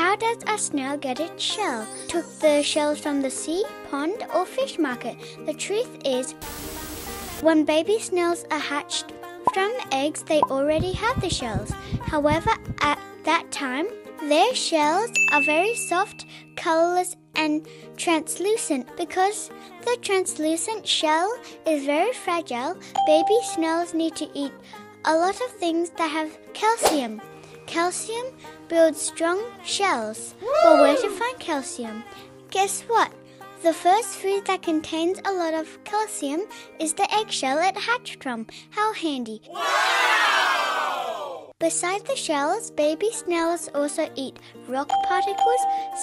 How does a snail get its shell? Took the shells from the sea, pond, or fish market? The truth is, when baby snails are hatched from eggs, they already have the shells. However, at that time, their shells are very soft, colorless, and translucent. Because the translucent shell is very fragile, baby snails need to eat a lot of things that have calcium. Calcium builds strong shells. But where to find calcium? Guess what? The first food that contains a lot of calcium is the eggshell it hatched from. How handy! Beside the shells, baby snails also eat rock particles,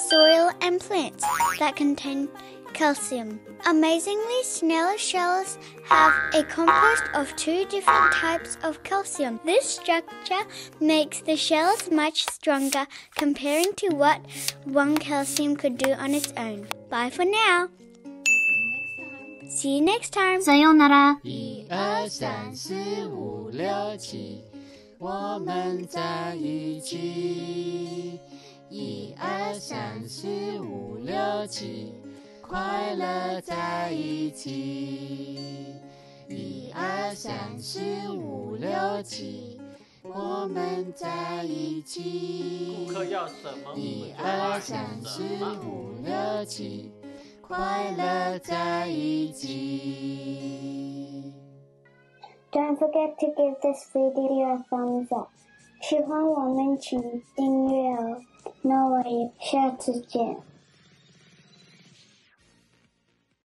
soil, and plants that contain calcium. Amazingly, snail shells have a compost of two different types of calcium. This structure makes the shells much stronger comparing to what one calcium could do on its own. Bye for now. See you next time. さようなら。一二三四五六七，我们在一起。一二三四五六七， 快乐在一起。一二三四五六七，我们在一起。顾客要什么？一二三四五六七，快乐在一起。Don't forget to give this video a thumbs up。喜欢我们请订阅哦。那我也下次见。